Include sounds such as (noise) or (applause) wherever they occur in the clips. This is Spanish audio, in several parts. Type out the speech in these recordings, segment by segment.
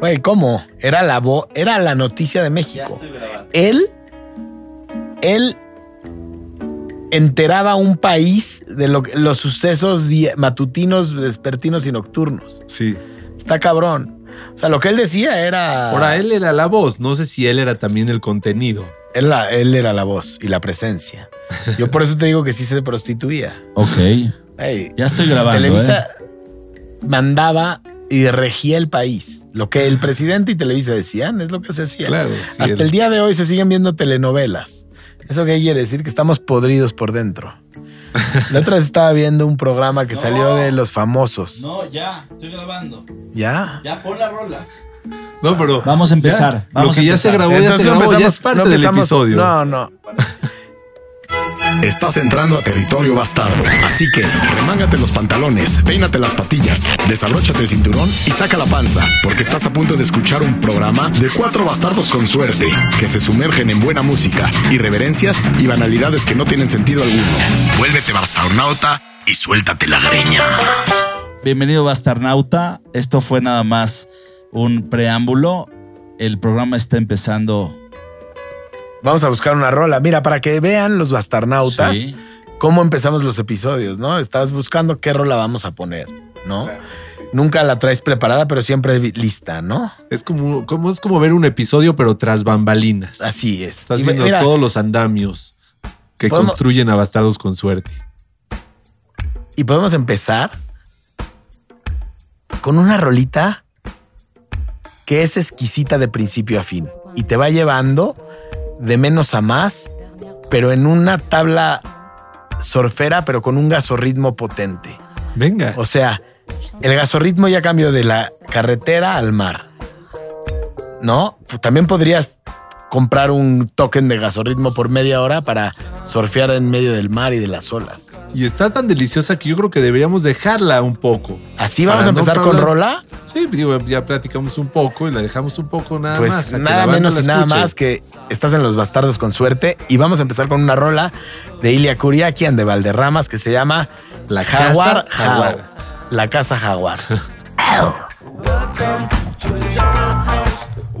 Güey, ¿cómo? Era la vo era la noticia de México. Ya estoy grabando. Él, él enteraba a un país de lo los sucesos matutinos, vespertinos y nocturnos. Sí. Está cabrón. O sea, lo que él decía era. Ahora él era la voz, no sé si él era también el contenido. Él, la- él era la voz y la presencia. Yo por eso te digo que sí se prostituía. Ok. Ya estoy grabando. Televisa ¿eh? mandaba y regía el país. Lo que el presidente y Televisa decían es lo que se hacía. Claro. sí, Hasta el día de hoy se siguen viendo telenovelas. ¿Eso qué quiere decir? Que estamos podridos por dentro. (laughs) La otra vez estaba viendo un programa que No. salió de los famosos. No, ya, estoy grabando. ¿Ya? Ya pon la rola. No, pero. Vamos a empezar, ya, vamos lo que a ya se grabó, ya se grabó, ya es parte no del episodio. No, no. (laughs) Estás entrando a territorio bastardo. Así que remángate los pantalones, peínate las patillas, desabróchate el cinturón y saca la panza, porque estás a punto de escuchar un programa de cuatro bastardos con suerte, que se sumergen en buena música, irreverencias y banalidades que no tienen sentido alguno. Vuélvete bastarnauta y suéltate la greña. Bienvenido Bastarnauta. Esto fue nada más un preámbulo. El programa está empezando. Vamos a buscar una rola. Mira, para que vean los bastarnautas Sí. cómo empezamos los episodios, ¿no? Estás buscando qué rola vamos a poner, ¿no? Nunca la traes preparada, pero siempre lista, ¿no? Es como, como, es como ver un episodio, pero tras bambalinas. Así es. Estás Y viendo mira, todos los andamios que Podemos- construyen a bastardos con suerte. Y podemos empezar con una rolita que es exquisita de principio a fin y te va llevando de menos a más, pero en una tabla surfera, pero con un gasorritmo potente. Venga. O sea, el gasorritmo ya cambió de la carretera al mar. ¿No? Pues También podrías comprar un token de gasorritmo por media hora para surfear en medio del mar y de las olas. Y está tan deliciosa que yo creo que deberíamos dejarla un poco. Así vamos a no empezar con rola. Sí, digo, ya platicamos un poco y la dejamos un poco nada Pues más. la nada menos y nada más que estás en Los Bastardos con suerte y vamos a empezar con una rola de Ilia Kuriakian de Valderramas que se llama La Jaguar Casa Jaguar. La Casa Jaguar. (laughs)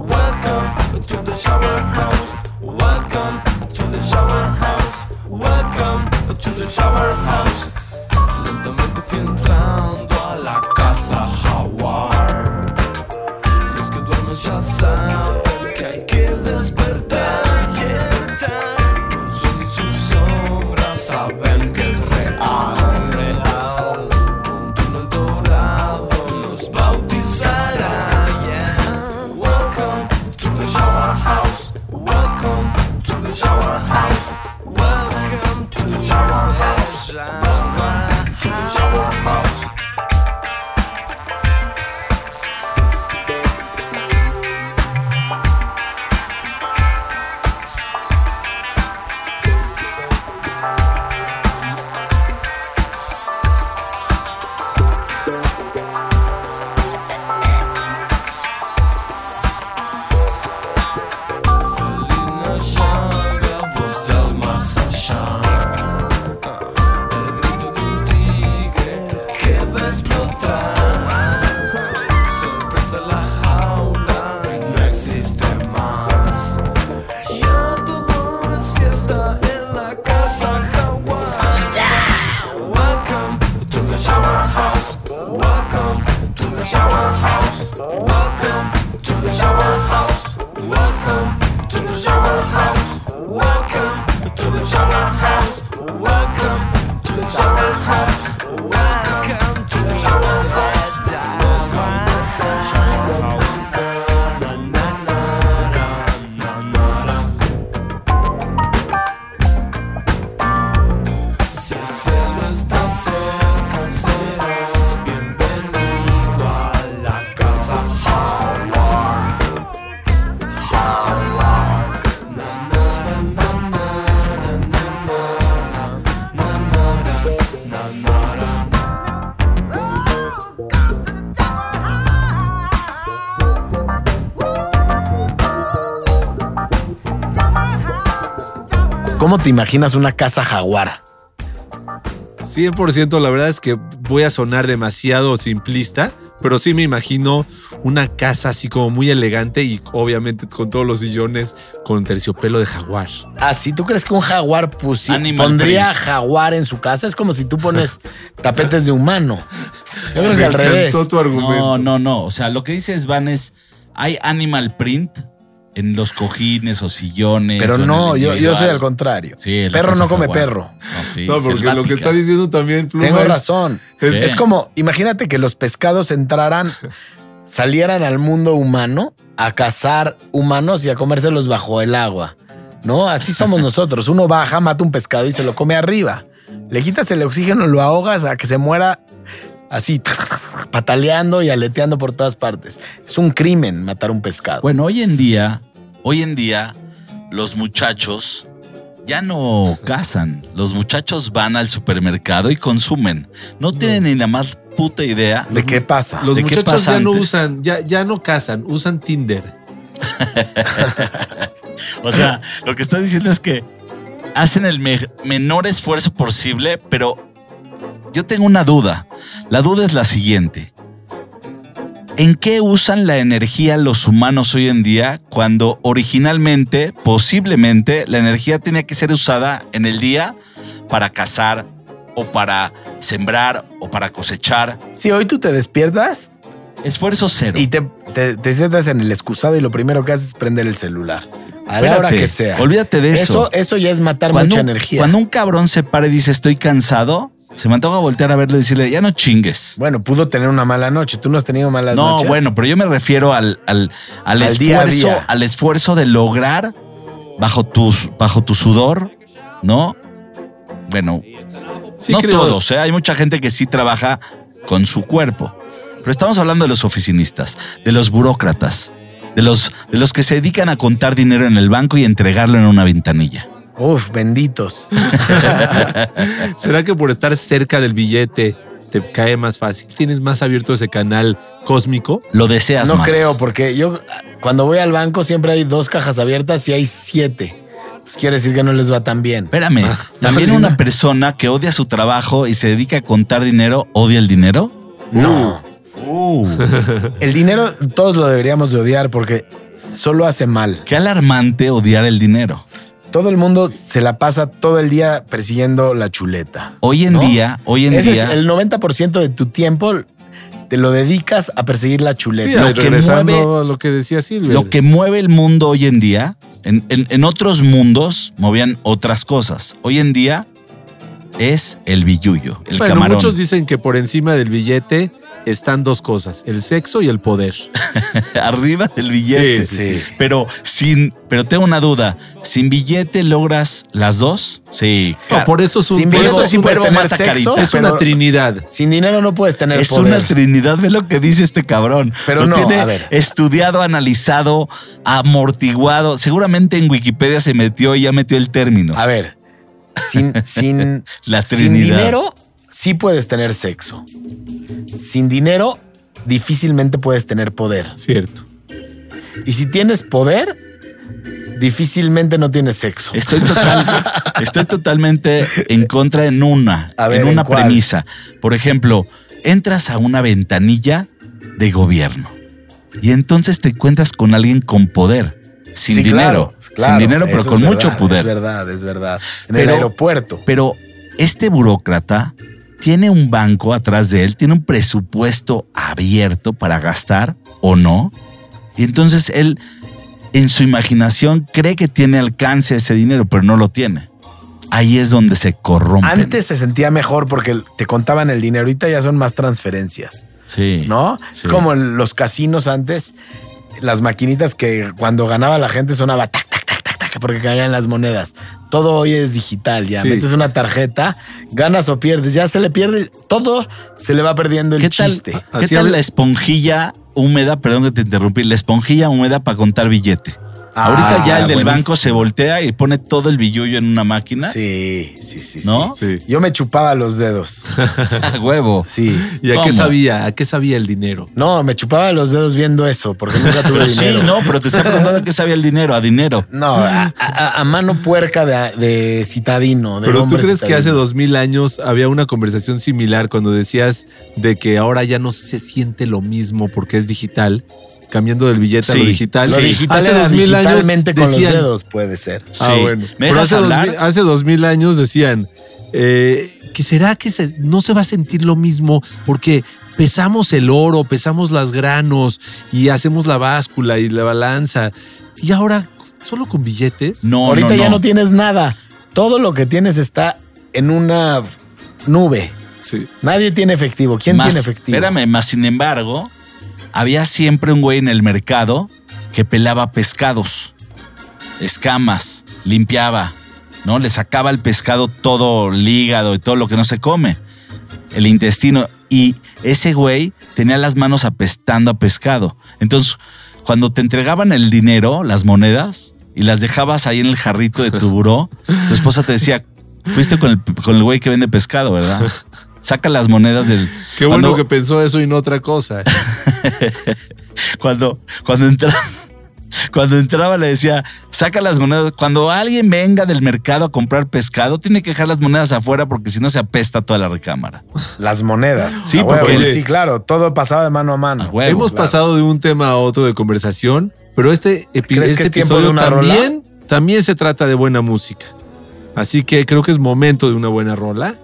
Welcome to the shower house. Welcome to the shower house. Welcome to the shower house. Lentamente fui entrando a la casa Jaguar. Los que duermen ya saben. ¿Cómo te imaginas una casa jaguar? 100% la verdad es que voy a sonar demasiado simplista, pero sí me imagino una casa así como muy elegante y obviamente con todos los sillones con terciopelo de jaguar. Ah, si tú crees que un jaguar pusi- Animal pondría print. jaguar en su casa, es como si tú pones (laughs) tapetes de humano. Yo creo que al revés. encantó tu argumento. No, no, no. O sea, lo que dice Svan es, hay animal print en los cojines o sillones. Pero o no, el yo, yo soy al contrario. Sí, en la perro no come jaguar. perro. No, sí, No, porque lo que está diciendo también Pluma Tengo es- razón. es- Es, como, imagínate que los pescados entraran, (laughs) salieran al mundo humano a cazar humanos y a comérselos bajo el agua. ¿No? Así somos (laughs) nosotros. Uno baja, mata un pescado y se lo come arriba. Le quitas el oxígeno, lo ahogas a que se muera así, pataleando y aleteando por todas partes. Es un crimen matar un pescado. Bueno, hoy en día, hoy en día, los muchachos ya no cazan. Los muchachos van al supermercado y consumen. No tienen ni la más puta idea. ¿De qué pasa? Los ¿De qué muchachos pasa ya no usan, ya, ya no cazan, usan Tinder. (laughs) O sea, lo que está diciendo es que hacen el me- menor esfuerzo posible, pero yo tengo una duda. La duda es la siguiente. ¿En qué usan la energía los humanos hoy en día cuando originalmente, posiblemente, la energía tenía que ser usada en el día para cazar o para sembrar o para cosechar? Si hoy tú te despiertas Esfuerzo cero. y te, te, te sientas en el excusado y lo primero que haces es prender el celular. A la hora Espérate, que sea. Olvídate de eso. Eso, eso ya es matar cuando, mucha energía. Cuando un cabrón se para y dice estoy cansado, se me antoja voltear a verlo y decirle, ya no chingues. Bueno, pudo tener una mala noche. ¿Tú no has tenido malas No, noches? bueno, pero yo me refiero al, al, al esfuerzo, día. al esfuerzo de lograr bajo tus, bajo tu sudor, ¿no? Bueno, Sí, no creo. todos, ¿eh? hay mucha gente que sí trabaja con su cuerpo. Pero estamos hablando de los oficinistas, de los burócratas, de los, de los que se dedican a contar dinero en el banco y entregarlo en una ventanilla. Uf, benditos. (laughs) ¿Será que por estar cerca del billete te cae más fácil? ¿Tienes más abierto ese canal cósmico? Lo deseas No más. creo, porque yo cuando voy al banco siempre hay dos cajas abiertas y hay siete. Pues quiere decir que no les va tan bien. Espérame, Ah, también no, una no. persona que odia su trabajo y se dedica a contar dinero, odia el dinero. No. Uh, (laughs) El dinero todos lo deberíamos de odiar porque solo hace mal. qué alarmante odiar el dinero. Todo el mundo se la pasa todo el día persiguiendo la chuleta. Hoy en ¿No? día, hoy en Ese día, es el 90% de tu tiempo te lo dedicas a perseguir la Sí, chuleta. Lo que regresando mueve- a lo que decía Silvia. lo que mueve el mundo hoy en día, en, en- en otros mundos movían otras cosas. Hoy en día es el billuyo, el bueno, camarón. muchos dicen que por encima del billete están dos cosas, el sexo y el poder. (laughs) Arriba del billete. Sí, sí, sí. Pero sin, pero tengo una duda. ¿Sin billete logras las dos? Sí. No, por eso es un, Sin por eso sí puedes tener sexo, carita. es una trinidad. sin dinero no puedes tener Es poder. una trinidad, ve lo que dice este cabrón. Pero lo no, tiene a ver. estudiado, analizado, amortiguado. Seguramente en Wikipedia se metió y ya metió el término. A ver, sin, sin, (laughs) La sin trinidad. dinero sí puedes tener sexo. Sin dinero difícilmente puedes tener poder. Cierto. Y si tienes poder, difícilmente no tienes sexo. Estoy, total- (laughs) estoy totalmente en contra en una, ver, en ¿en una premisa. Por ejemplo, entras a una ventanilla de gobierno y entonces te encuentras con alguien con poder, sin Sí, dinero, claro, claro, sin dinero, pero con mucho poder. Es verdad, es verdad. En el aeropuerto. Pero este burócrata tiene un banco atrás de él, tiene un presupuesto abierto para gastar o no. Y entonces él, en su imaginación, cree que tiene alcance a ese dinero, pero no lo tiene. Ahí es donde se corrompe. Antes se sentía mejor porque te contaban el dinero. Ahorita ya son más transferencias, Sí. ¿no? Sí. Es como en los casinos antes, las maquinitas que cuando ganaba la gente sonaba tac, porque caían las monedas. Todo hoy es digital ya. Sí. Metes una tarjeta, ganas o pierdes. Ya se le pierde, todo se le va perdiendo el ¿Qué tal, chiste. ¿qué tal la esponjilla húmeda? Perdón que te interrumpí. La esponjilla húmeda para contar billete. Ahorita ya el del buenísimo. banco se voltea y pone todo el billullo en una máquina. Sí, sí, sí. ¿No? sí. Yo me chupaba los dedos. A (laughs) huevo. Sí. ¿Y a ¿Cómo? qué sabía? ¿A qué sabía el dinero? No, me chupaba los dedos viendo eso, porque nunca tuve Pero sí, dinero. no, pero te está (laughs) preguntando qué sabía el dinero, a dinero. No, a, a- a mano puerca de, de citadino. De Pero tú crees que hace dos mil años había una conversación similar cuando decías de que ahora ya no se siente lo mismo porque es digital, cambiando del billete a lo Sí, digital. Lo Sí. digital hace era dos mil años digitalmente con decían, los dedos, puede ser. Ah, Sí. bueno. ¿Me Pero dejas hace dos, hablar? mil, hace dos mil años decían eh, que será que se- no se va a sentir lo mismo porque pesamos el oro, pesamos las granos y hacemos la báscula y la balanza. Y ahora, solo con billetes. No, Ahorita no, ya no. no tienes nada. Todo lo que tienes está en una nube. Sí. Nadie tiene efectivo. ¿Quién Más- tiene efectivo? Espérame, más sin embargo, había siempre un güey en el mercado que pelaba pescados, escamas, limpiaba, ¿no? Le sacaba al pescado todo el hígado y todo lo que no se come, el intestino. Y ese güey tenía las manos apestando a pescado. Entonces, cuando te entregaban el dinero, las monedas, y las dejabas ahí en el jarrito de tu buró, tu esposa te decía, fuiste con el, con el güey que vende pescado, ¿verdad? (laughs) Saca las monedas del... (laughs) Qué Cuando- bueno que pensó eso y no otra cosa. (laughs) cuando, cuando entraba, cuando entraba le decía, saca las monedas. Cuando alguien venga del mercado a comprar pescado, tiene que dejar las monedas afuera porque si no se apesta toda la recámara. Las monedas. Sí, A huevo, porque- sí, claro. Todo pasaba de mano a mano. A huevo, Hemos claro. pasado de un tema a otro de conversación, pero este, epi- ¿Crees que este es tiempo de episodio rola? también, también se trata de buena música. Así que creo que es momento de una buena rola.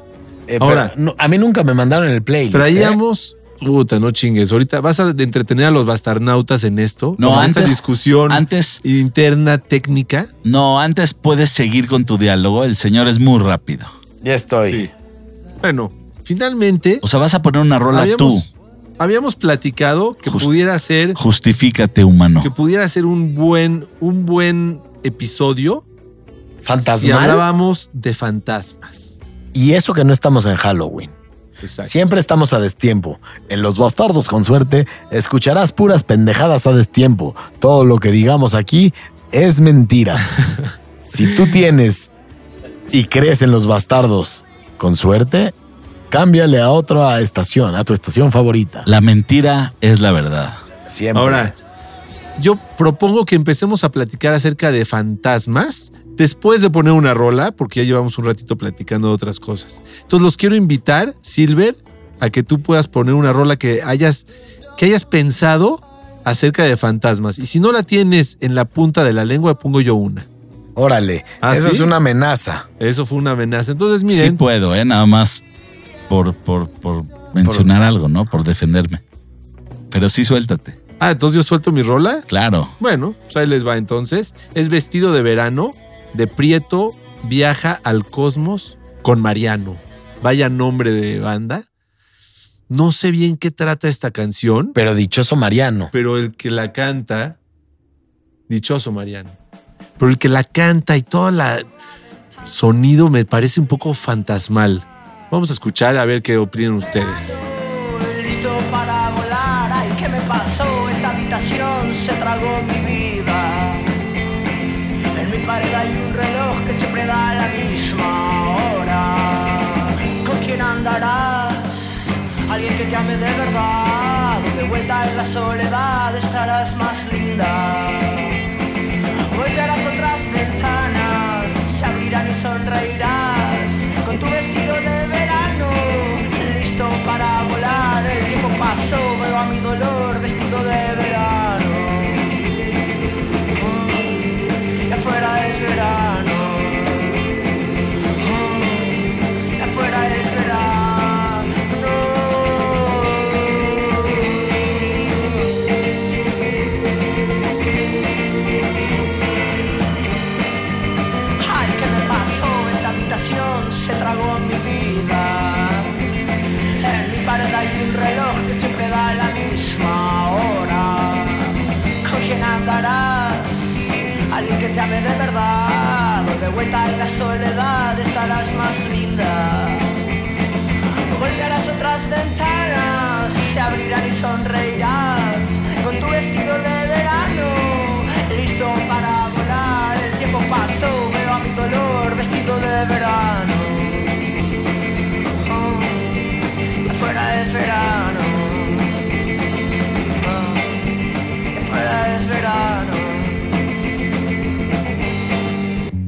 Eh, Ahora- pero no, a mí nunca me mandaron el playlist. ¿eh? Traíamos. Puta, no chingues. Ahorita vas a entretener a los bastarnautas en esto. No, con esta antes- discusión Antes, interna técnica. no, antes puedes seguir con tu diálogo. El señor es muy rápido. Ya estoy. Sí. Bueno, finalmente O sea, vas a poner una rola tú. habíamos, platicado que Just- pudiera ser Justifícate, humano. que pudiera ser un buen un buen episodio si Fantasmal. hablábamos de fantasmas. Y eso que no estamos en Halloween. Exacto. Siempre estamos a destiempo. En Los Bastardos con suerte escucharás puras pendejadas a destiempo. Todo lo que digamos aquí es mentira. (laughs) si tú tienes y crees en Los Bastardos con suerte, cámbiale a otra estación, a tu estación favorita. La mentira es la verdad. Siempre. Ahora, yo propongo que empecemos a platicar acerca de fantasmas después de poner una rola, porque ya llevamos un ratito platicando de otras cosas. Entonces los quiero invitar, Silver, a que tú puedas poner una rola que hayas, que hayas pensado acerca de fantasmas. Y si no la tienes en la punta de la lengua, pongo yo una. Órale, ¿Ah, eso sí? es una amenaza. Eso fue una amenaza. Entonces, Sí miren, puedo, ¿eh? Nada más por, por, por mencionar algo, ¿no? Por defenderme. Pero sí suéltate. Ah, entonces yo suelto mi rola. Claro. Bueno, pues ahí les va entonces. Es vestido de verano, de Prieto, viaja al cosmos con Mariano. Vaya nombre de banda. No sé bien qué trata esta canción, Pero dichoso Mariano. pero el que la canta, dichoso Mariano, pero el que la canta y todo el sonido me parece un poco fantasmal. Vamos a escuchar a ver qué opinan ustedes. Listo para da la misma hora. ¿Con quién andarás? Alguien que te ame de verdad. De vuelta en la soledad estarás más linda. Volverás otras ventanas, se abrirán y sonreirás con tu vestido de verano, listo para volar. El tiempo pasó, veo a mi dolor vestido de verano.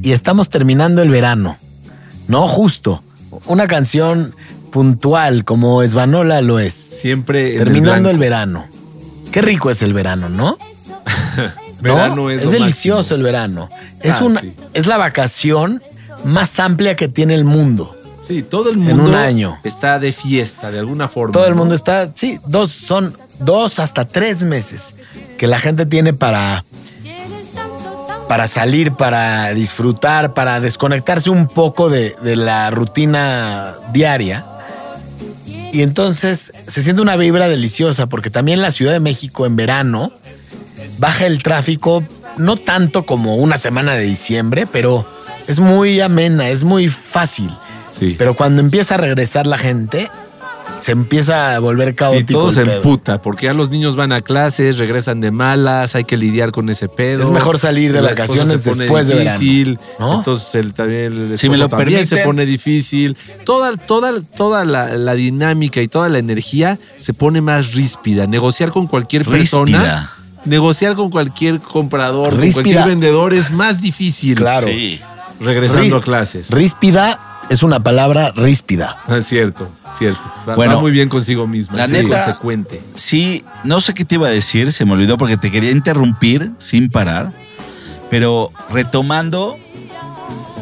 Y estamos terminando el verano. No justo. Una canción puntual como Esbanola lo es. Siempre en el Terminando el, verano. Qué rico es el verano, ¿no? (laughs) ¿No? Verano es, lo delicioso máximo. el verano. Es, Ah, una, sí. es la vacación más amplia que tiene el mundo. Sí, todo el En mundo un año. está de fiesta de alguna forma. Todo el ¿no? mundo está, sí, dos, son dos hasta tres meses que la gente tiene para, para salir, para disfrutar, para desconectarse un poco de, de la rutina diaria. Y entonces se siente una vibra deliciosa porque también la Ciudad de México en verano baja el tráfico, no tanto como una semana de diciembre, pero es muy amena, es muy fácil. Sí. Pero cuando empieza a regresar la gente, se empieza a volver Sí, caótico. todo el se pedo. emputa, porque ya los niños van a clases, regresan de malas, hay que lidiar con ese pedo. Es mejor salir de las vacaciones se pone después de difícil, ¿no? Entonces el, también, el Si me lo también se pone difícil. Toda, toda, toda la, la dinámica y toda la energía se pone más ríspida. Negociar con cualquier persona, Ríspida. negociar con cualquier comprador, con Ríspida. cualquier vendedor es más difícil. Claro. Sí. Regresando Rí- a clases. Ríspida es una palabra ríspida. Ah, cierto, cierto. Va, Bueno, va muy bien consigo misma. la es neta- consecuente. Sí, no sé qué te iba a decir, se me olvidó porque te quería interrumpir sin parar, pero retomando,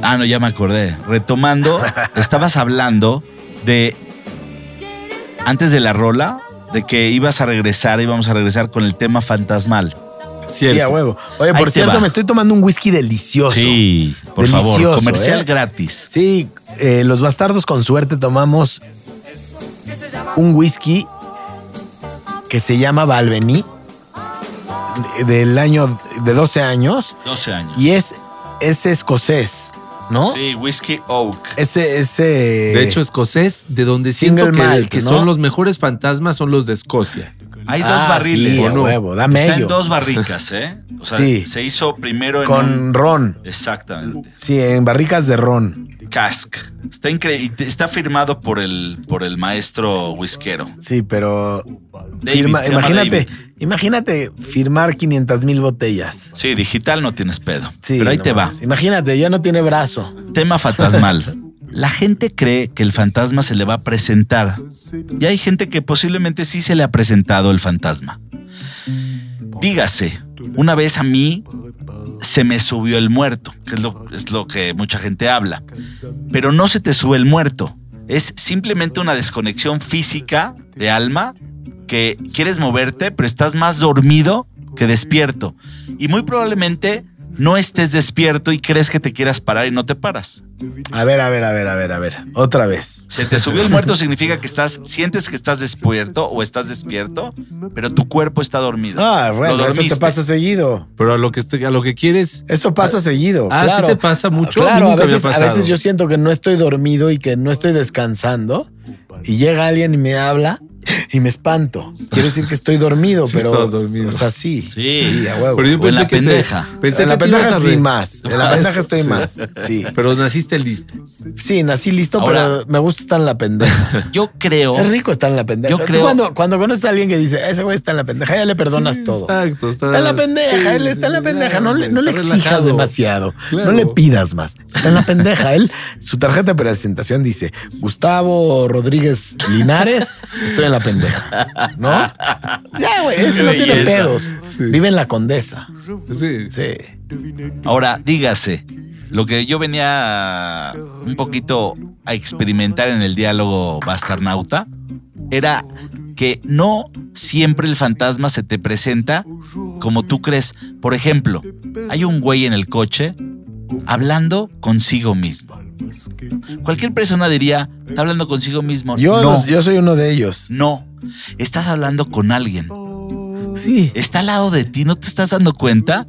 ah, no, ya me acordé, retomando, (laughs) estabas hablando de, antes de la rola, de que ibas a regresar, íbamos a regresar con el tema fantasmal. Cierto. Sí, a huevo. Oye, por cierto, me estoy tomando un whisky delicioso. Sí, por favor, Delicioso, comercial ¿eh? gratis. Sí, eh, los bastardos con suerte tomamos un whisky que se llama Balvení del año de 12 años 12 años. y es, es escocés, ¿no? Sí, Whiskey Oak. Ese, ese. De hecho, escocés, de donde Single siento que, malt, que ¿no? son los mejores fantasmas, son los de Escocia. Hay dos Ah, barriles. sí, ¿o no? huevo, da Está en mello. dos barricas, ¿eh? O sea, Sí. se hizo primero en Con un- ron. Exactamente. Sí, en barricas de ron. Cask. Está increíble. Está firmado por el, por el maestro whiskero. Sí, pero. David, firma- se llama imagínate, David. imagínate firmar 500 mil botellas. Sí, digital no tienes pedo. Sí, pero ahí no te va. Imagínate, ya no tiene brazo. Tema fantasmal. (laughs) La gente cree que el fantasma se le va a presentar. Y hay gente que posiblemente sí se le ha presentado el fantasma. Dígase, una vez a mí se me subió el muerto, que es lo, es lo que mucha gente habla. Pero no se te sube el muerto. Es simplemente una desconexión física de alma que quieres moverte, pero estás más dormido que despierto. Y muy probablemente no estés despierto y crees que te quieras parar y no te paras. A ver, a ver, a ver, a ver, a ver. Otra vez. Se te subió el muerto significa que estás, sientes que estás despierto o estás despierto, pero tu cuerpo está dormido. Ah, bueno, Lo eso te pasa seguido. Pero a lo que, a lo que quieres, Eso pasa seguido. Ah, ¿a ti claro. te pasa mucho? A mí Claro, a veces, a veces yo siento que no estoy dormido y que no estoy descansando. Y llega alguien y me habla (laughs) y me espanto. Quiere decir que estoy dormido, (laughs) Sí pero. estabas dormido. O sea, sí. Sí. a huevo. pero yo O en pensé la que te- pendeja. pensé en la que pendeja sí re- más. En la (laughs) pendeja estoy sí. más. Sí. Pero naciste listo. Sí, nací listo, Ahora- pero me gusta estar en la pendeja. Yo creo. Es rico estar en la pendeja. Yo creo- Cuando, cuando conoces a alguien que dice, ese güey está en la pendeja, ya le perdonas Sí, todo. Exacto. Está en la pendeja, él está en la pendeja. No le, no le Está exijas relajado. demasiado. Claro. No le pidas más. Está en la pendeja. Él, su tarjeta de presentación dice: Gustavo Rodríguez Linares, estoy en la pendeja. ¿No? Ya, güey, ese no tiene pedos. Sí. Vive en la condesa. Sí. Sí. Ahora, dígase, lo que yo venía un poquito a experimentar en el diálogo bastarnauta era que no siempre el fantasma se te presenta como tú crees. Por ejemplo, hay un güey en el coche hablando consigo mismo. Cualquier persona diría, está hablando consigo mismo. Yo, no, los- yo soy uno de ellos. no, estás hablando con alguien. Sí. Está al lado de ti, ¿no te estás dando cuenta?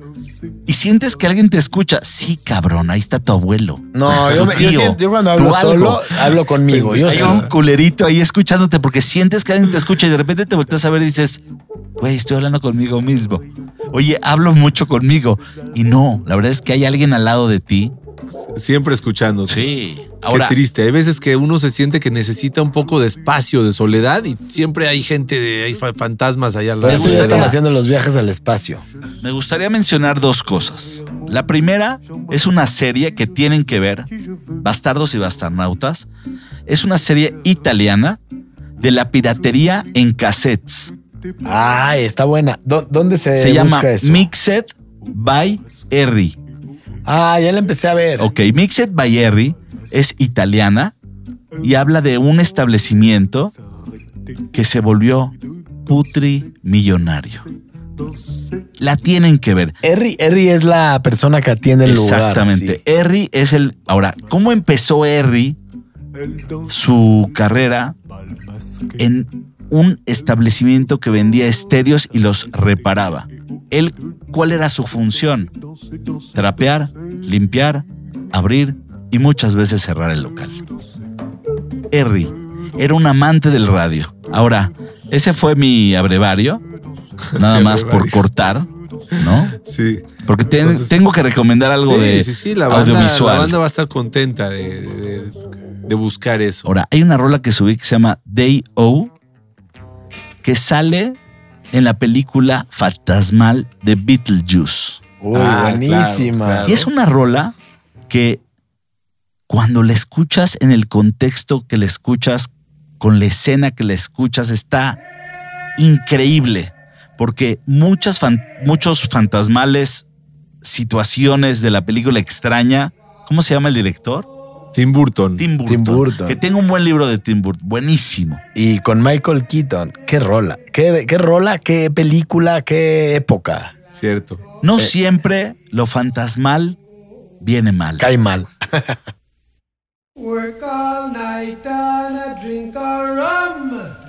Y sientes que alguien te escucha. Sí, cabrón, ahí está tu abuelo. No, yo, me- yo Tío, siento- yo cuando hablo algo. solo, hablo conmigo. Yo Hay sí. un culerito ahí escuchándote porque sientes que alguien te escucha y de repente te volteas a ver y dices, güey, estoy hablando conmigo mismo. Oye, hablo mucho conmigo. Y no, la verdad es que hay alguien al lado de ti. Siempre escuchando. Sí. Ahora, Qué triste. Hay veces que uno se siente que necesita un poco de espacio, de soledad y siempre hay gente, de, hay fa- fantasmas allá al lado. eso ya están haciendo los viajes al espacio. me gustaría mencionar dos cosas. La primera es una serie que tienen que ver, Bastardos y Bastarnautas. Es una serie italiana de la piratería en cassettes. Ah, está buena. ¿Dó- ¿Dónde se, Se llama eso? Mixed by Erri. Ah, ya la empecé a ver. Ok, Mixed by Erri es italiana y habla de un establecimiento que se volvió putri millonario. La tienen que ver. Erri, Erri es la persona que atiende el lugar. Exactamente. sí. Es el. Ahora, ¿cómo empezó Erri su carrera en un establecimiento que vendía estéreos y los reparaba? Él, ¿cuál era su función? Trapear, limpiar, abrir y muchas veces cerrar el local. Erri era un amante del radio. Ahora, ese fue mi abrevario, (laughs) nada más por cortar, ¿no? Sí. Porque ten- Entonces- tengo que recomendar algo sí, de sí, sí, la banda, audiovisual. La banda va a estar contenta de, de- de buscar eso. Ahora, hay una rola que subí que se llama Day O, que sale en la película Fantasmal de Beetlejuice. Uy, Ah, buenísima. claro, claro. Y es una rola que cuando la escuchas en el contexto que la escuchas, con la escena que la escuchas, está increíble. Porque muchas fan- muchos fantasmales, situaciones de la película extraña, ¿cómo se llama el director? Tim Burton. Tim Burton. Tim Burton. Que tengo un buen libro de Tim Burton, buenísimo. Y con Michael Keaton. Qué rola. Qué, qué rola, qué película, qué época. Cierto. No siempre lo fantasmal viene mal. Cae mal. (laughs) Work all night and a drink a rum.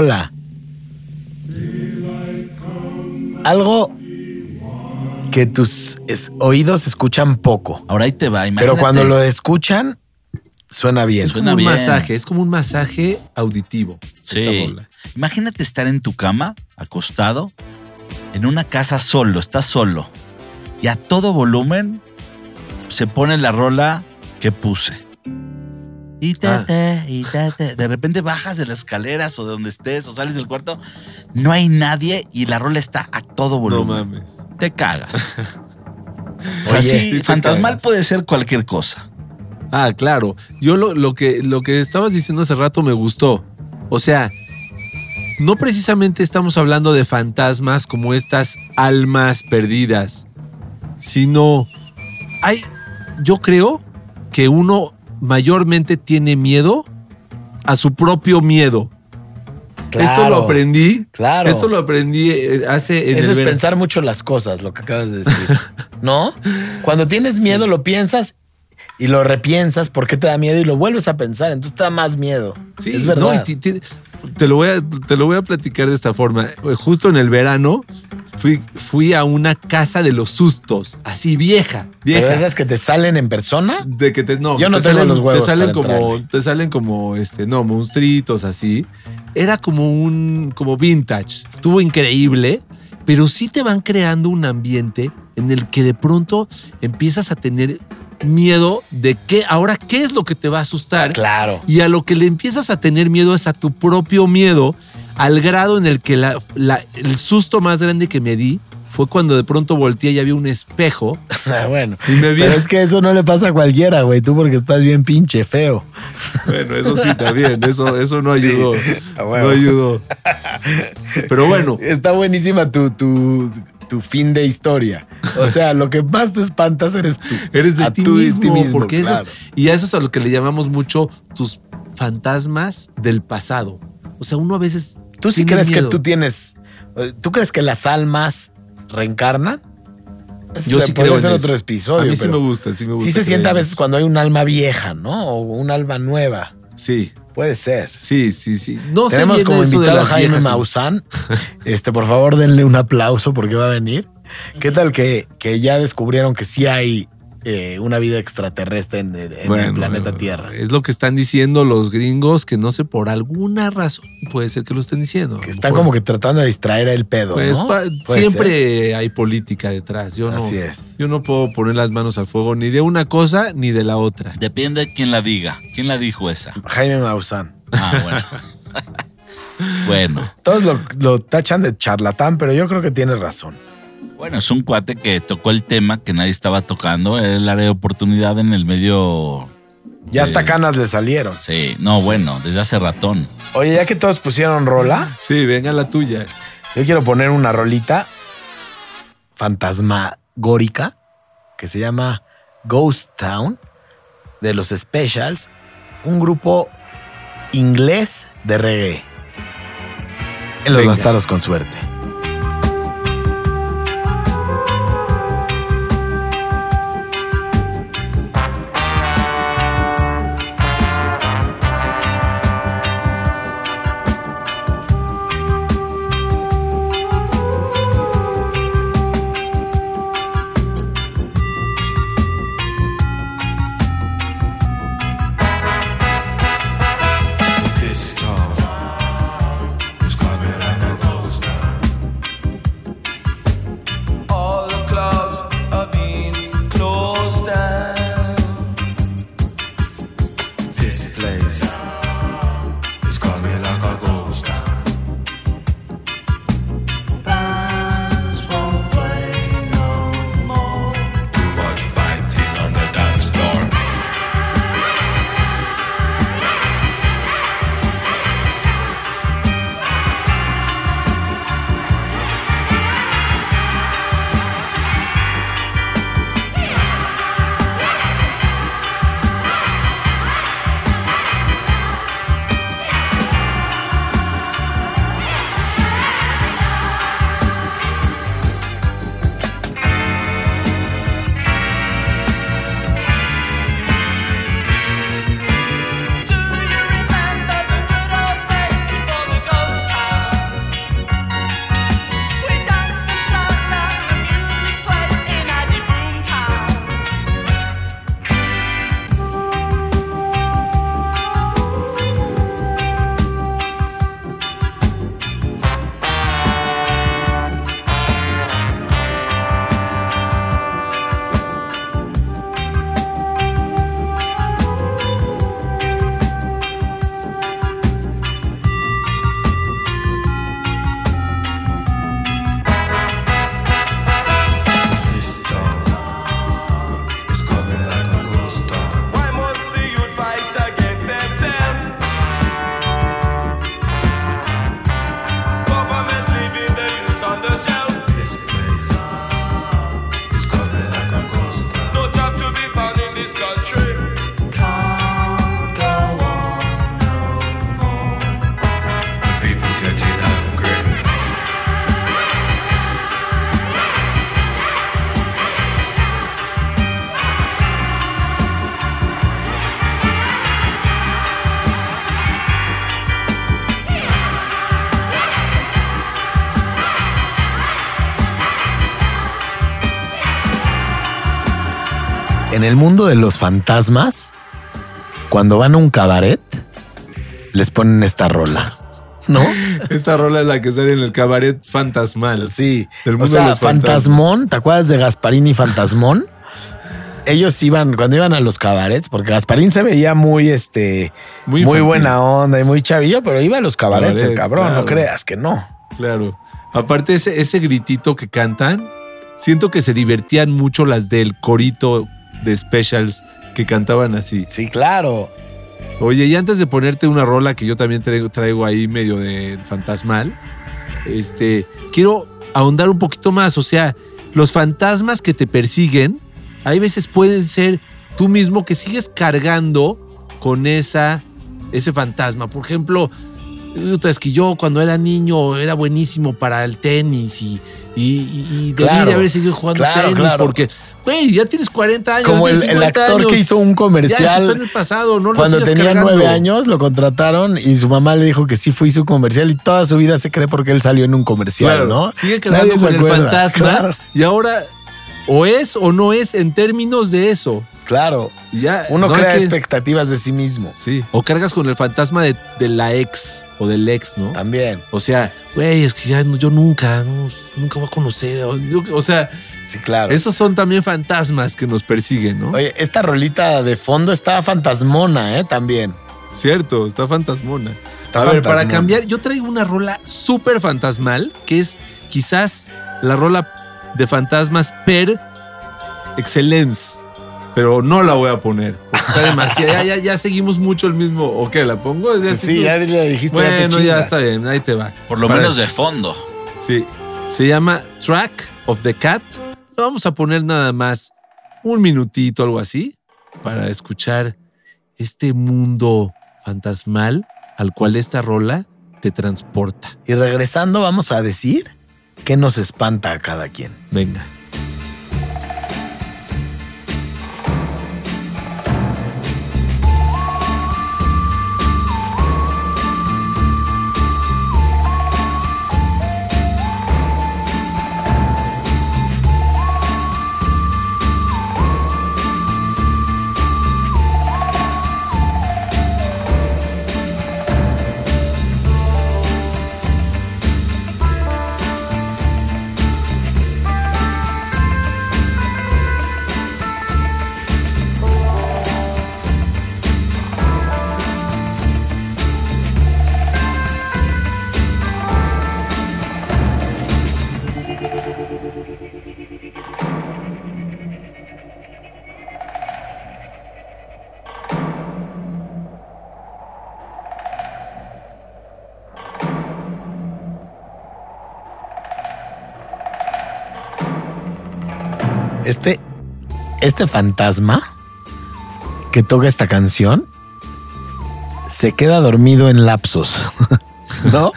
Rola. Algo que tus es- oídos escuchan poco. Ahora ahí te va, Pero imagínate. cuando lo escuchan, suena bien. Es como Suena un bien. masaje, es como un masaje auditivo. Sí. Imagínate estar en tu cama, acostado, en una casa solo, estás solo. Y a todo volumen se pone la rola que puse. Y Ah. y. De repente bajas de las escaleras o de donde estés o sales del cuarto, no hay nadie y la rola está a todo No volumen. mames. te cagas. (laughs) O sea, Oye, sí, fantasmal cagas. puede ser cualquier cosa. Ah, claro. Yo lo, lo que, lo que estabas diciendo hace rato me gustó. O sea, no precisamente estamos hablando de fantasmas como estas almas perdidas, sino hay, yo creo que uno mayormente tiene miedo a su propio miedo. Esto lo aprendí. Claro. Esto lo aprendí eh, hace. en Eso el es verano. pensar mucho las cosas, lo que acabas de decir. ¿No? (laughs) Cuando tienes miedo, lo piensas y lo repiensas porque te da miedo y lo vuelves a pensar. Entonces te da más miedo. Sí, es no, verdad. y te, lo voy a, te lo voy a platicar de esta forma. Justo en el verano fui, fui a una casa de los sustos, así vieja, vieja. esas que te salen en persona. De que te, no, Yo no te tengo salen, los huevos te salen para como, entrarle. te salen como, este, no, monstruitos así. Era como un, como vintage. Estuvo increíble, pero sí te van creando un ambiente en el que de pronto empiezas a tener miedo de qué, ahora qué es lo que te va a asustar. Claro. Y a lo que le empiezas a tener miedo es a tu propio miedo, al grado en el que la- la- el susto más grande que me di fue cuando de pronto volteé y había un espejo. (laughs) Ah, bueno. Y me vi- Pero es que eso no le pasa a cualquiera, güey. Tú porque estás bien pinche feo. Bueno, eso sí también, eso, eso no (laughs) ayudó. no ayudó. (laughs) Pero bueno, Está buenísima tu, tu, tu fin de historia. O sea, lo que más te espantas eres tú. eres de A ti tú mismo, ti mismo, porque eso claro. es, y a eso es a lo que le llamamos mucho tus fantasmas del pasado. O sea, uno a veces ¿Tú sí crees miedo. que tú tienes. ¿Tú crees que las almas reencarnan? Yo Se sí podría creo en otro episodio. A mí sí me gusta, sí me gusta. Sí se siente a veces cuando hay un alma vieja, ¿no? O un alma nueva. Sí, Puede ser. sí, sí, sí. No sé Tenemos como invitado a Jaime viejas. Maussan. (laughs) Este, por favor, denle un aplauso porque va a venir. ¿Qué tal que, que ya descubrieron que sí hay eh, una vida extraterrestre en, el- planeta eh, Tierra? Es lo que están diciendo los gringos, que no sé, por alguna razón puede ser que lo estén diciendo. Que están como que tratando de distraer el pedo, Pues siempre hay política detrás. Yo ser. no, Así es. yo no puedo poner las manos al fuego ni de una cosa ni de la otra. Depende de quién la diga. ¿Quién la dijo esa? Jaime Maussan. Ah, bueno. (laughs) bueno. Todos lo, lo tachan de charlatán, pero yo creo que tiene razón. Bueno, es un cuate que tocó el tema que nadie estaba tocando. Era el área de oportunidad en el medio. Ya hasta canas le salieron. Sí, no, bueno, desde hace ratón. Oye, ya que todos pusieron rola, Sí, venga la tuya. yo quiero poner una rolita fantasmagórica que se llama Ghost Town de los Specials, un grupo inglés de reggae. En los Venga. bastardos con suerte. En el mundo de los fantasmas, cuando van a un cabaret, les ponen esta rola. ¿No? (laughs) Esta rola es la que sale en el cabaret fantasmal. Sí. Del o de sea, los. Fantasmón, ¿te acuerdas de Gasparín y Fantasmón? Ellos iban, cuando iban a los cabarets, porque Gasparín se veía muy, este, Muy buena onda y muy chavillo, pero iba a los cabarets, el cabrón, no creas que no. Claro. Aparte, ese, ese gritito que cantan, siento que se divertían mucho las del corito de specials que cantaban así. Sí, claro. Oye, y antes de ponerte una rola que yo también traigo, traigo ahí medio de fantasmal, este, quiero ahondar un poquito más. O sea, los fantasmas que te persiguen, hay veces pueden ser tú mismo que sigues cargando con esa, ese fantasma. Por ejemplo, es que yo cuando era niño era buenísimo para el tenis y, y, debí Claro, de haber seguido jugando claro, tenis claro. porque, güey, ya tienes 40 años. Como el, tienes el 50 actor años. que hizo un Ya, eso comercial está en el pasado, no lo cuando sigas tenía nueve años, lo contrataron y su mamá le dijo que sí fue su comercial y toda su vida se cree porque él salió en un comercial, ¿no? Sigue quedando con el fantasma. Y ahora, o es o no es en términos de eso. claro. Ya, Uno no crea que- expectativas de sí mismo. Sí. O cargas con el fantasma de, de la ex o del ex, ¿no? También. O sea, güey, es que ya no- yo nunca, no, nunca voy a conocer. O, yo- o sea, Sí, claro. esos son también fantasmas que nos persiguen, ¿no? Oye, esta rolita de fondo está fantasmona, ¿eh? También. Cierto, está fantasmona. Está a ver, para cambiar, yo traigo una rola súper fantasmal, que es quizás la rola de fantasmas per excellence. Pero no la voy a poner, está (laughs) demasiado. ya, ya, ya seguimos mucho el mismo. ¿O qué? ¿La pongo? Es Pues así sí, tú- ya le dijiste. ya te Bueno, ya está bien, ahí te va. Por lo Para- menos de fondo. Sí. Se llama Track of the Cat. Lo vamos a poner nada más un minutito, algo así, para escuchar este mundo fantasmal al cual esta rola te transporta. Y regresando, vamos a decir qué nos espanta a cada quien. Venga. Este, este fantasma que toca esta canción se queda dormido en lapsos. (laughs) ¿No?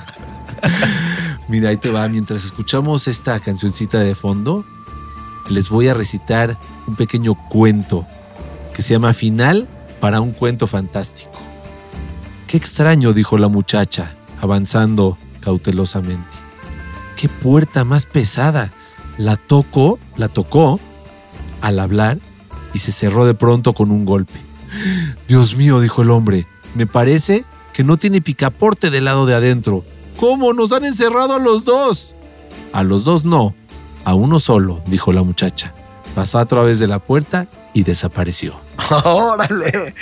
(laughs) Mira, ahí te va. Mientras escuchamos esta cancioncita de fondo, les voy a recitar un pequeño cuento que se llama Final para un cuento fantástico. Qué extraño, dijo la muchacha, avanzando cautelosamente. Qué puerta más pesada. La tocó, la tocó al hablar y se cerró de pronto con un golpe. Dios mío, dijo el hombre, me parece que no tiene picaporte del lado de adentro. ¿Cómo? Nos han encerrado a los dos. A los dos no, a uno solo, dijo la muchacha. Pasó a través de la puerta y desapareció. (laughs) Órale.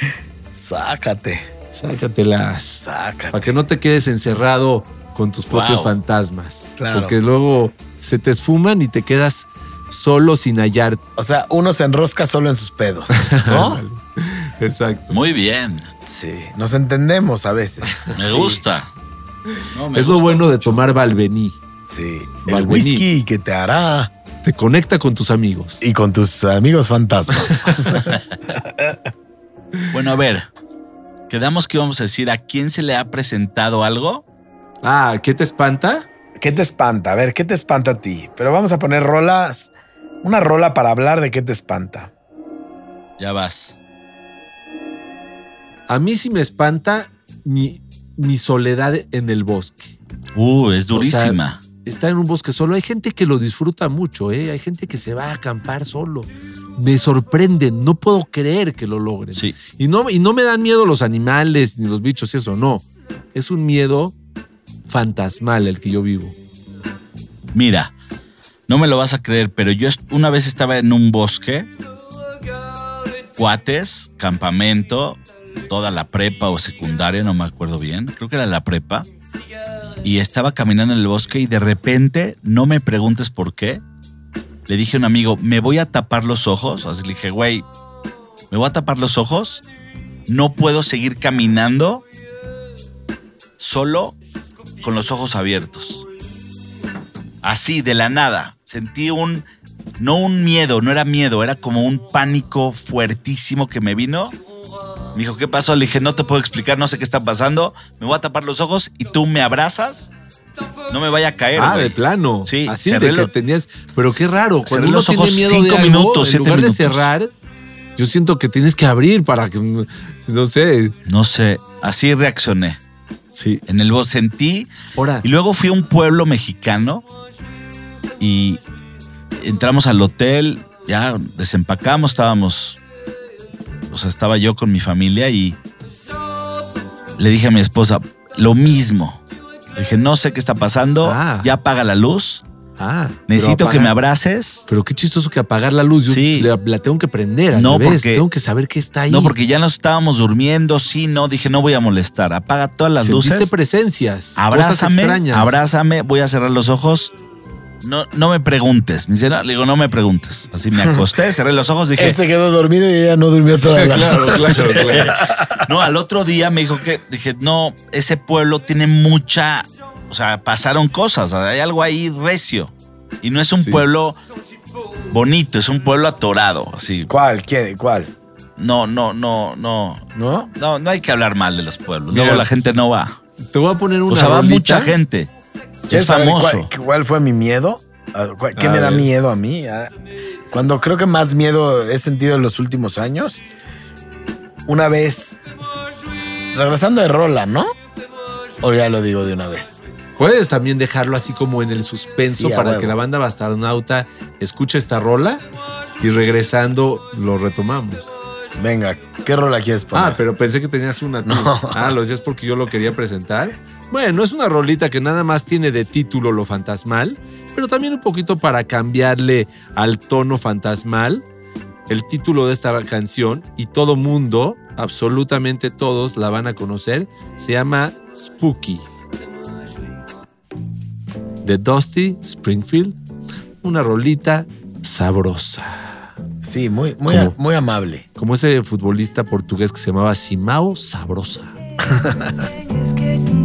Sácate. Sácatelas. Sácate. Para que no te quedes encerrado con tus propios Wow. fantasmas. Claro. Porque luego se te esfuman y te quedas solo sin hallar. O sea, uno se enrosca solo en sus pedos, ¿no? (laughs) Exacto. Muy bien. sí. Nos entendemos a veces. (laughs) Me Sí. gusta. No, me Es lo bueno de tomar Balvení. Sí. El Valvenir. whisky que te hará Te conecta con tus amigos. y con tus amigos fantasmas. (laughs) Bueno, a ver. Quedamos que íbamos a decir a quién se le ha presentado algo. Ah, ¿qué te espanta? ¿Qué te espanta? A ver, ¿qué te espanta a ti? Pero vamos a poner rolas, una rola para hablar de qué te espanta. Ya vas. A mí sí me espanta mi, mi soledad en el bosque. Uh, es durísima. Estar en un bosque solo. Hay gente que lo disfruta mucho, ¿eh? Hay gente que se va a acampar solo. Me sorprende, no puedo creer que lo logren. sí. Y no, y no me dan miedo los animales ni los bichos y eso, no. Es un miedo fantasmal el que yo vivo. Mira, no me lo vas a creer, pero yo una vez estaba en un bosque, cuates, campamento, toda la prepa o secundaria, no me acuerdo bien, creo que era la prepa, y estaba caminando en el bosque y de repente, no me preguntes por qué, le dije a un amigo, me voy a tapar los ojos, así le dije, güey, me voy a tapar los ojos, no puedo seguir caminando solo con los ojos abiertos. Así, de la nada. Sentí un, no un miedo, no era miedo, era como un pánico fuertísimo que me vino. Me dijo, ¿qué pasó? Le dije, no te puedo explicar, no sé qué está pasando. Me voy a tapar los ojos y tú me abrazas. No me vaya a caer, ah, de plano. Sí, así de que tenías. Pero qué raro. Cuando uno los tiene ojos miedo cinco de algo, minutos, en lugar minutos. de cerrar, yo siento que tienes que abrir para que. No sé. No sé, así reaccioné. Sí. En el sentí Ahora. Y luego fui a un pueblo mexicano y entramos al hotel, ya desempacamos, estábamos, o sea, estaba yo con mi familia y le dije a mi esposa, lo mismo. Le dije, no sé qué está pasando, Ah. ya apaga la luz, Ah. necesito que me abraces. Pero qué chistoso que apagar la luz. Yo Sí. la, la tengo que prender. Al No, revés. porque- Tengo que saber qué está ahí. No, porque ya nos estábamos durmiendo, sí, no, dije, no voy a molestar, apaga todas las Sentiste luces. presencias. abrázame, abrázame, voy a cerrar los ojos. No, no me preguntes. Me dice, no, le digo, no me preguntes. Así me acosté, (laughs) cerré los ojos, dije, Él se quedó dormido y ella no durmió toda la (laughs) Claro, claro, (laughs) claro. no, al otro día me dijo que, dije, no, ese pueblo tiene mucha, o sea, pasaron cosas, hay algo ahí recio. Y no es un Sí. pueblo bonito, es un pueblo atorado, así. ¿Cuál? ¿Quién? ¿Cuál? No, no, no, no. ¿No? No, no hay que hablar mal de los pueblos. Mira, Luego la gente no va. Te voy a poner una O sea, va mucha gente. ¿Quieres Es famoso. ¿Cuál, cuál fue mi miedo? Ah, ¿cuál- ¿Qué A me da miedo a mí? Ah, Cuando creo que más miedo he sentido en los últimos años, una vez, regresando de Rola, ¿no? O ya lo digo de una vez. Puedes también dejarlo así como en el suspenso Sí, para huevo. que la banda Bastarnauta escuche esta rola y regresando lo retomamos. Venga, ¿qué rola quieres poner? Ah, pero pensé que tenías una. tú. (laughs) No. Ah, lo decías porque yo lo quería presentar. Bueno, es una rolita que nada más tiene de título lo fantasmal, pero también un poquito para cambiarle al tono fantasmal el título de esta canción y todo mundo, absolutamente todos la van a conocer, se llama Spooky. De Dusty Springfield, una rolita sabrosa. Sí, muy, muy, muy amable. Como ese futbolista portugués que se llamaba Simao Sabrosa. (laughs)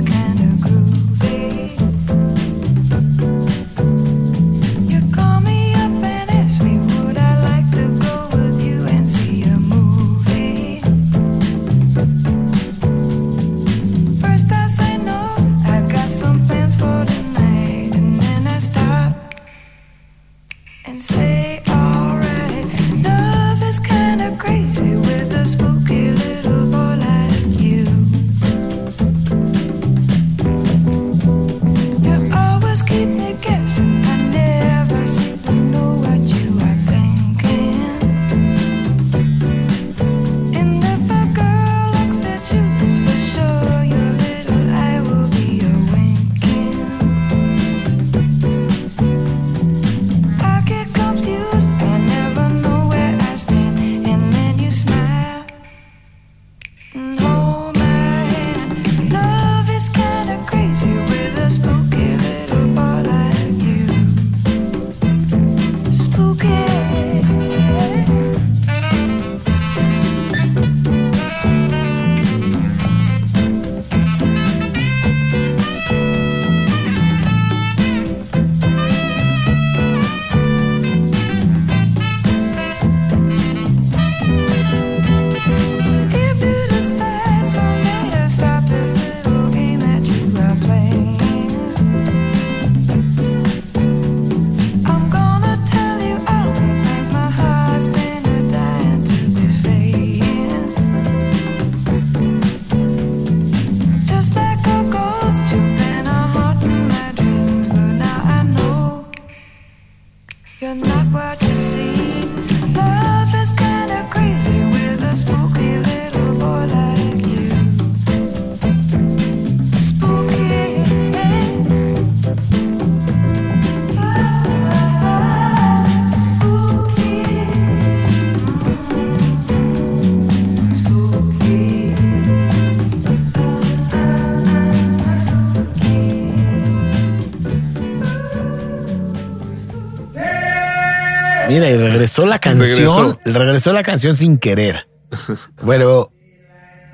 regresó la canción. Regresó. Regresó la canción sin querer. (laughs) Bueno,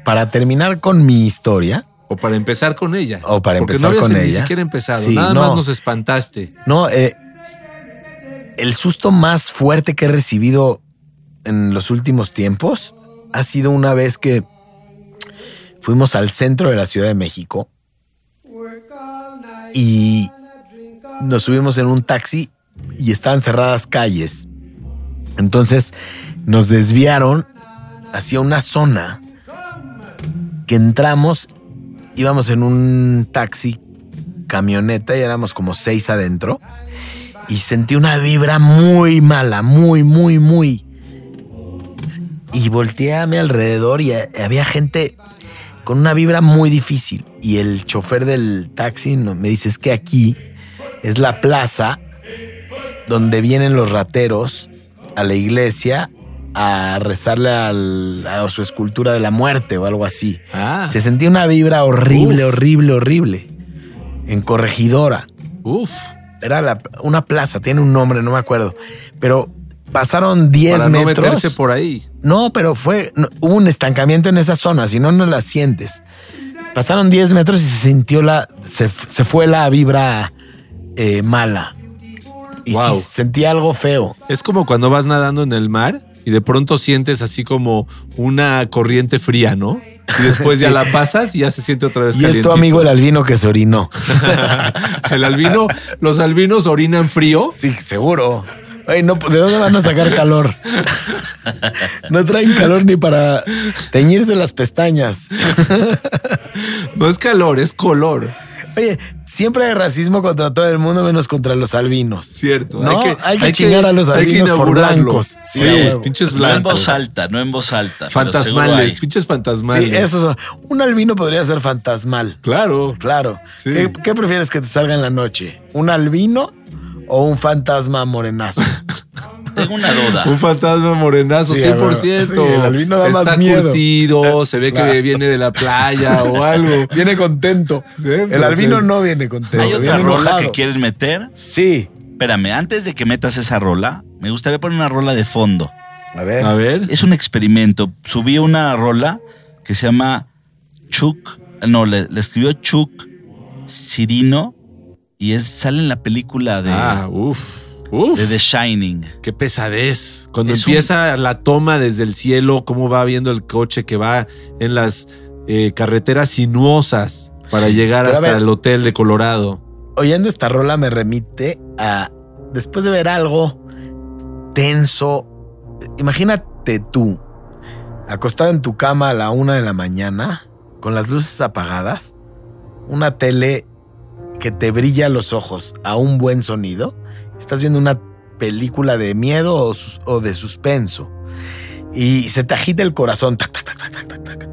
para terminar con mi historia, O para empezar con ella. O para Porque empezar no habías con ni ella. siquiera empezado. Sí, Nada no. más nos espantaste. no, eh, el susto más fuerte que he recibido en los últimos tiempos ha sido una vez que fuimos al centro de la Ciudad de México y nos subimos en un taxi y estaban cerradas calles. Entonces nos desviaron hacia una zona que entramos, íbamos en un taxi, camioneta y éramos como seis adentro y sentí una vibra muy mala, muy, muy, muy. Y volteé a mi alrededor y eh, había gente con una vibra muy difícil. Y el chofer del taxi me dice, es que aquí es la plaza donde vienen los rateros a la iglesia a rezarle al- a su escultura de la muerte o algo así. Ah. Se sentía una vibra horrible, Uf. horrible, horrible. En corregidora. Uf. Era la- una plaza, tiene un nombre, no me acuerdo. Pero pasaron 10 Para no metros. meterse por ahí. No, pero fue no, hubo un estancamiento en esa zona, si no, no la sientes. Pasaron 10 metros y se sintió la. Se, se fue la vibra eh, mala. Y Wow. sí, sentí algo feo. Es como cuando vas nadando en el mar y de pronto sientes así como una corriente fría, ¿no? Y después (laughs) ya la pasas y ya se siente otra vez Y es tu amigo el albino que se orinó. (laughs) el albino, los albinos orinan frío. Sí, seguro. Ay, no, ¿de dónde van a sacar calor? No traen calor ni para teñirse las pestañas. (laughs) No es calor, es color. Oye, siempre hay racismo contra todo el mundo menos contra los albinos. Cierto. No, hay que chingar a los hay que albinos por blancos. Sí, Sí, pinches No en blancos. voz alta, no en voz alta. Fantasmales, hay. pinches fantasmales. Sí, eso. son- Un albino podría ser fantasmal. Claro. Claro. Sí. ¿Qué, qué prefieres que te salga en la noche? ¿Un albino o un fantasma morenazo? (laughs) Tengo una duda. Un fantasma morenazo, Sí, 100%. a huevo. Sí, el albino da Está más miedo. curtido, se ve que viene de la playa o (laughs) algo. Viene contento. Sí, el pues, albino sí. no viene contento. ¿Hay otra viene rola enojado. que quieren meter? Sí. Espérame, antes de que metas esa rola, me gustaría poner una rola de fondo. A ver. A ver. Es un experimento. Subí una rola que se llama Chuck. No, le, le escribió Chuck Cirino y es, sale en la película de, Ah, uff. Uf. de The Shining. Qué pesadez. Cuando Es un- empieza la toma desde el cielo, cómo va viendo el coche que va en las eh, carreteras sinuosas para llegar Pero hasta ver. el hotel de Colorado. oyendo esta rola me remite a después de ver algo tenso. Imagínate tú acostado en tu cama a la una de la mañana con las luces apagadas, una tele que te brilla los ojos a un buen sonido. Estás viendo una película de miedo o, de suspenso y se te agita el corazón. Tac, tac, tac, tac, tac, tac, tac.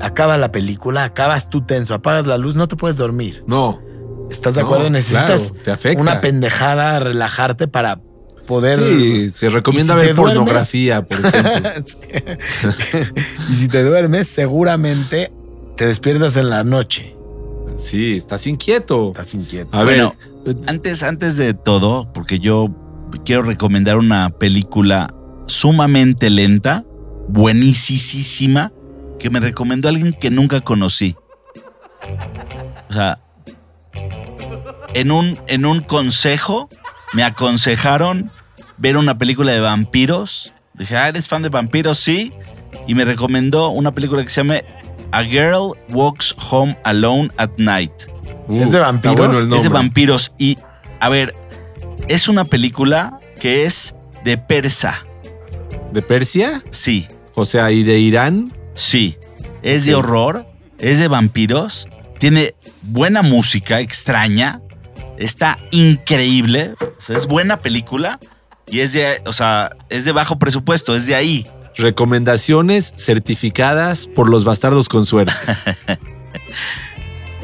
Acaba la película, acabas tú tenso, apagas la luz, no te puedes dormir. No. ¿Estás de No, acuerdo? Necesitas claro, te afecta. una pendejada, relajarte para poder. Sí, se recomienda ¿Y si ver duermes? pornografía, por ejemplo. (laughs) (laughs) Y si te duermes, seguramente te despiertas en la noche. Sí, estás inquieto. Estás inquieto. A Bueno, ver, Antes, antes de todo, porque yo quiero recomendar una película sumamente lenta, buenísima, que me recomendó alguien que nunca conocí. O sea, en un, en un consejo me aconsejaron ver una película de vampiros. Dije, ah, ¿eres fan de vampiros? Sí. Y me recomendó una película que se llama A Girl Walks Home Alone at Night. uh, ¿es de está vampiros? bueno el Es de vampiros. Y, a ver, es una película que es de persa. ¿De Persia? Sí, O sea, ¿y de Irán? sí. Es de horror, es de vampiros. Tiene buena música, extraña. Está increíble. O sea, es buena película, Y es de, o sea, es de bajo presupuesto, es de ahí. Recomendaciones certificadas por los bastardos con suerte. (laughs)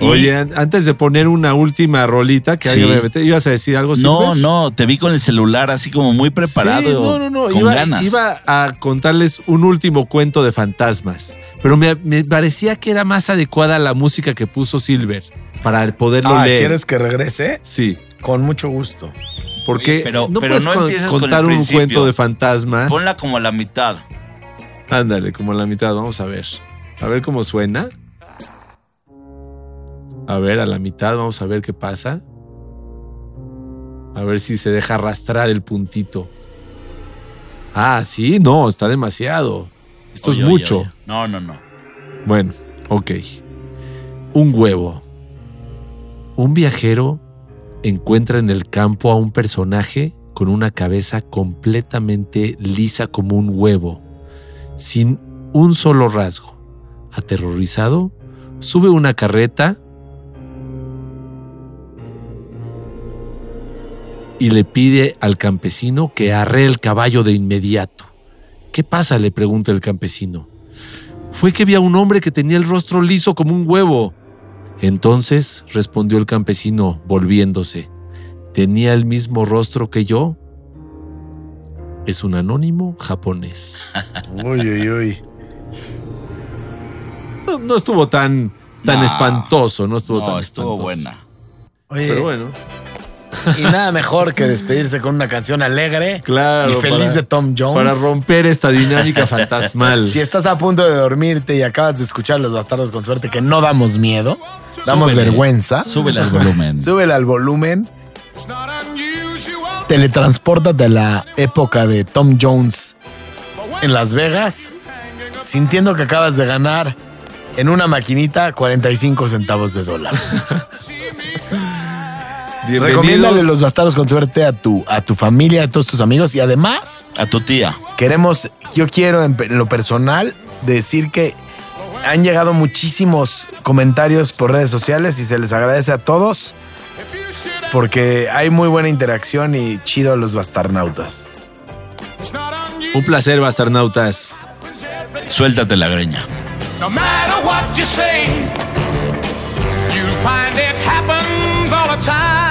Oye, an- antes de poner una última rolita, que Sí. alguien me mete, ¿ibas a decir algo? No, Silver? no, te vi con el celular así como muy preparado. Sí, no, no, no. Con Iba, ganas. iba a contarles un último cuento de fantasmas, pero me, me parecía que era más adecuada la música que puso Silver para poderlo Ah, leer. ¿quieres que regrese? Sí, Con mucho gusto. porque Oye, pero- no pero puedes no con- empieces con contar un cuento de fantasmas. Ponla como a la mitad. Ándale, como la mitad, vamos a ver. A ver cómo suena. A ver, a la mitad, vamos a ver qué pasa. A ver si se deja arrastrar el puntito. Ah, sí, no, está demasiado. Esto Oye, es oye, mucho. oye. No, no, no. Bueno, ok. Un huevo. Un viajero encuentra en el campo a un personaje con una cabeza completamente lisa como un huevo, sin un solo rasgo. Aterrorizado, sube una carreta y le pide al campesino que arree el caballo de inmediato. ¿Qué pasa? le pregunta el campesino fue que vi a un hombre que tenía el rostro liso como un huevo. Entonces, respondió el campesino, volviéndose, ¿tenía el mismo rostro que yo? Es un anónimo japonés. Uy, uy, uy. No, no estuvo tan, tan espantoso, no estuvo No, tan estuvo espantoso. buena. Oye, Pero bueno, y nada mejor que despedirse con una canción alegre claro. y feliz para- de Tom Jones. Para romper esta dinámica fantasmal. Si estás a punto de dormirte y acabas de escuchar Los Bastardos con Suerte, que no damos miedo, damos Súbele. vergüenza, Súbele al volumen. (laughs) súbele al volumen, teletranspórtate a la época de Tom Jones en Las Vegas, sintiendo que acabas de ganar en una maquinita 45 centavos de dólar. (laughs) Recomiéndale Los Bastardos con Suerte a tu, a tu familia, a todos tus amigos y además A tu tía. queremos, yo quiero en, en lo personal decir que han llegado muchísimos comentarios por redes sociales y se les agradece a todos porque hay muy buena interacción y chido los bastarnautas. Un placer, bastarnautas. Suéltate la greña. No matter what you say, you'll find it happens all the time.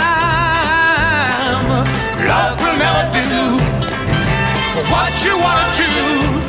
Love will never do what you want to. Why